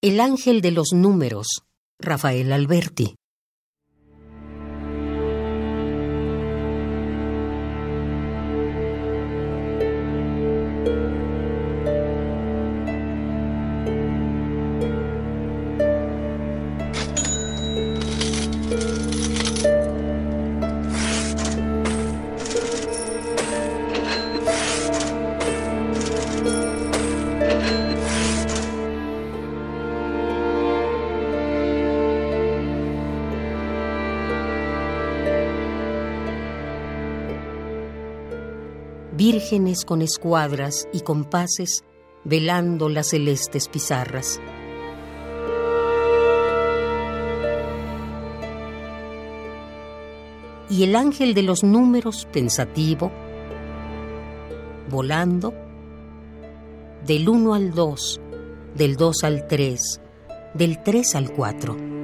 El ángel de los números, Rafael Alberti. Vírgenes con escuadras y compases velando las celestes pizarras. Y el ángel de los números pensativo, volando, del 1 al 2, del 2 al 3, del 3 al 4.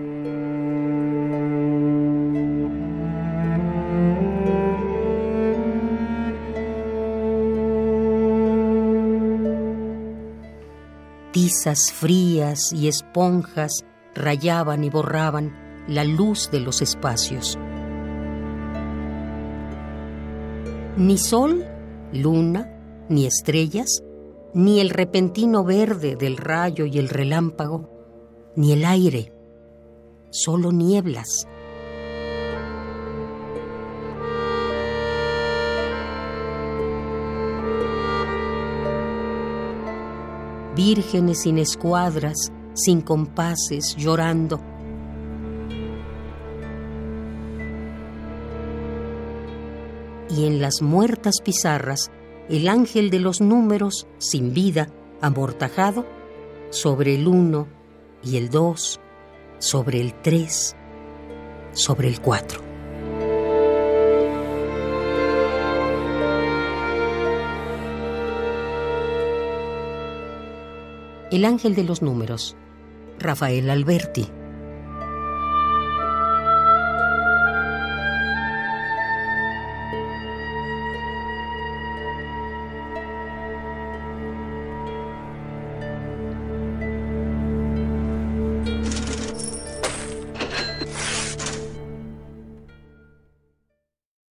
Tizas frías y esponjas rayaban y borraban la luz de los espacios. Ni sol, luna, ni estrellas, ni el repentino verde del rayo y el relámpago, ni el aire, solo nieblas. Vírgenes sin escuadras, sin compases, llorando. Y en las muertas pizarras, el ángel de los números, sin vida, amortajado, sobre el uno y el dos, sobre el tres, sobre el cuatro. El ángel de los números, Rafael Alberti.